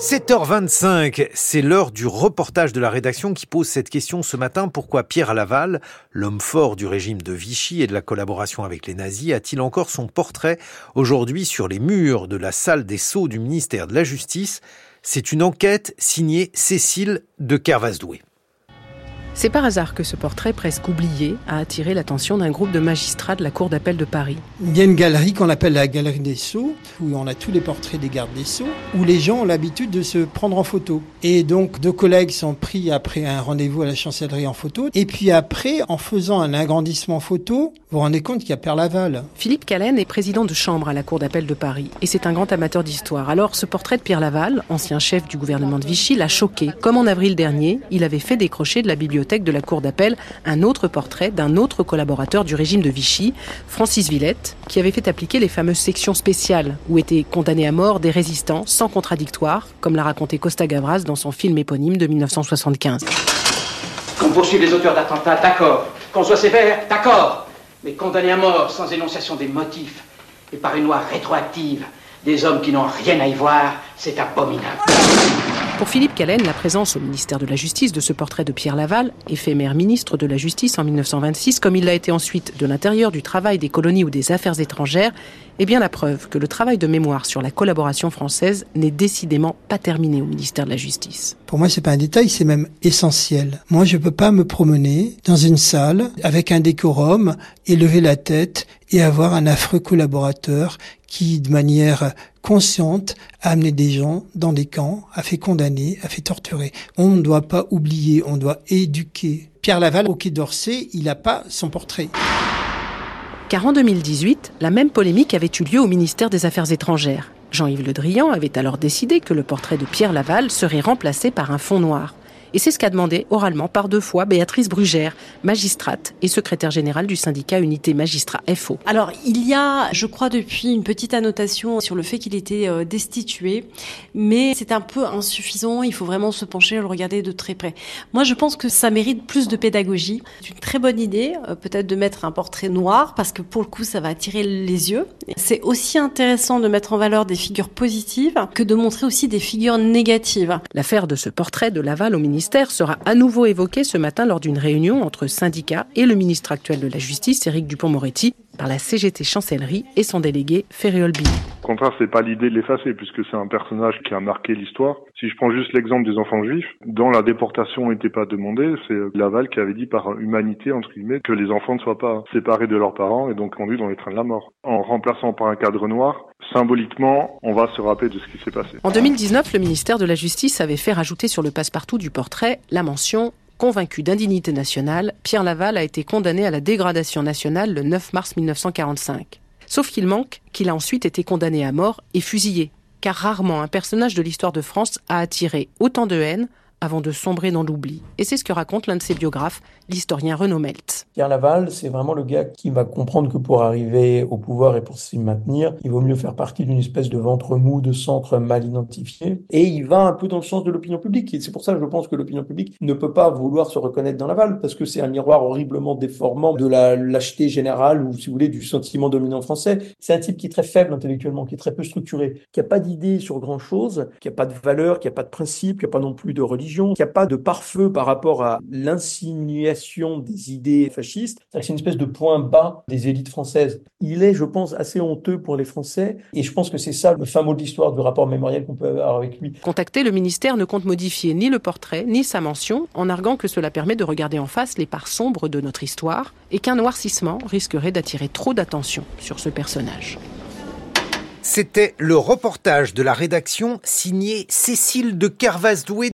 7h25, c'est l'heure du reportage de la rédaction qui pose cette question ce matin. Pourquoi Pierre Laval, l'homme fort du régime de Vichy et de la collaboration avec les nazis, a-t-il encore son portrait aujourd'hui sur les murs de la salle des sceaux du ministère de la Justice? C'est une enquête signée Cécile de Kervasdoué. C'est par hasard que ce portrait presque oublié a attiré l'attention d'un groupe de magistrats de la Cour d'appel de Paris. Il y a une galerie qu'on appelle la galerie des Sceaux, où on a tous les portraits des gardes des Sceaux, où les gens ont l'habitude de se prendre en photo. Et donc, deux collègues sont pris après un rendez-vous à la chancellerie en photo. Et puis après, en faisant un agrandissement photo, vous vous rendez compte qu'il y a Père Laval. Philippe Callen est président de chambre à la Cour d'appel de Paris, et c'est un grand amateur d'histoire. Alors, ce portrait de Pierre Laval, ancien chef du gouvernement de Vichy, l'a choqué. Comme en avril dernier, il avait fait décrocher de la bibliothèque de la Cour d'appel un autre portrait d'un autre collaborateur du régime de Vichy, Francis Villette, qui avait fait appliquer les fameuses sections spéciales où étaient condamnés à mort des résistants sans contradictoire, comme l'a raconté Costa Gavras dans son film éponyme de 1975. Qu'on poursuive les auteurs d'attentats, d'accord. Qu'on soit sévère, d'accord. Mais condamner à mort sans énonciation des motifs et par une loi rétroactive des hommes qui n'ont rien à y voir, c'est abominable. Pour Philippe Callen, la présence au ministère de la Justice de ce portrait de Pierre Laval, éphémère ministre de la Justice en 1926, comme il l'a été ensuite de l'intérieur, du travail, des colonies ou des affaires étrangères, est bien la preuve que le travail de mémoire sur la collaboration française n'est décidément pas terminé au ministère de la Justice. Pour moi, c'est pas un détail, c'est même essentiel. Moi, je peux pas me promener dans une salle avec un décorum et lever la tête et avoir un affreux collaborateur qui, de manière consciente, a amené des gens dans des camps, a fait condamner, a fait torturer. On ne doit pas oublier, on doit éduquer. Pierre Laval, au Quai d'Orsay, il n'a pas son portrait. Car en 2018, la même polémique avait eu lieu au ministère des Affaires étrangères. Jean-Yves Le Drian avait alors décidé que le portrait de Pierre Laval serait remplacé par un fond noir. Et c'est ce qu'a demandé oralement par deux fois Béatrice Brugère, magistrate et secrétaire générale du syndicat Unité Magistrat FO. Alors, il y a, je crois, depuis une petite annotation sur le fait qu'il était euh, destitué, mais c'est un peu insuffisant. Il faut vraiment se pencher et le regarder de très près. Moi, je pense que ça mérite plus de pédagogie. C'est une très bonne idée, euh, peut-être de mettre un portrait noir, parce que pour le coup, ça va attirer les yeux. C'est aussi intéressant de mettre en valeur des figures positives que de montrer aussi des figures négatives. L'affaire de ce portrait de Laval au ministère sera à nouveau évoqué ce matin lors d'une réunion entre syndicats et le ministre actuel de la Justice, Éric Dupont-Moretti, par la CGT Chancellerie et son délégué Ferriol Billy. Au contraire, c'est pas l'idée de l'effacer puisque c'est un personnage qui a marqué l'histoire. Si je prends juste l'exemple des enfants juifs, dont la déportation n'était pas demandée, c'est Laval qui avait dit par humanité, entre guillemets, que les enfants ne soient pas séparés de leurs parents et donc conduits dans les trains de la mort. En remplaçant par un cadre noir, symboliquement, on va se rappeler de ce qui s'est passé. En 2019, le ministère de la Justice avait fait rajouter sur le passe-partout du portrait la mention Convaincu d'indignité nationale, Pierre Laval a été condamné à la dégradation nationale le 9 mars 1945. Sauf qu'il manque qu'il a ensuite été condamné à mort et fusillé, car rarement un personnage de l'histoire de France a attiré autant de haine avant de sombrer dans l'oubli. Et c'est ce que raconte l'un de ses biographes, l'historien Renaud Meltz. Pierre Laval, c'est vraiment le gars qui va comprendre que pour arriver au pouvoir et pour s'y maintenir, il vaut mieux faire partie d'une espèce de ventre mou, de centre mal identifié. Et il va un peu dans le sens de l'opinion publique. Et c'est pour ça que je pense que l'opinion publique ne peut pas vouloir se reconnaître dans Laval, parce que c'est un miroir horriblement déformant de la lâcheté générale ou, si vous voulez, du sentiment dominant français. C'est un type qui est très faible intellectuellement, qui est très peu structuré, qui n'a pas d'idée sur grand-chose, qui n'a pas de valeur, qui n'a pas de principe, qui n'a pas non plus de religion qu'il n'y a pas de pare-feu par rapport à l'insinuation des idées C'est une espèce de point bas des élites françaises. Il est, je pense, assez honteux pour les Français. Et je pense que c'est ça le fin mot de l'histoire du rapport mémoriel qu'on peut avoir avec lui. Contacté, le ministère ne compte modifier ni le portrait, ni sa mention, en arguant que cela permet de regarder en face les parts sombres de notre histoire et qu'un noircissement risquerait d'attirer trop d'attention sur ce personnage. C'était le reportage de la rédaction signé Cécile de Kervasdoué.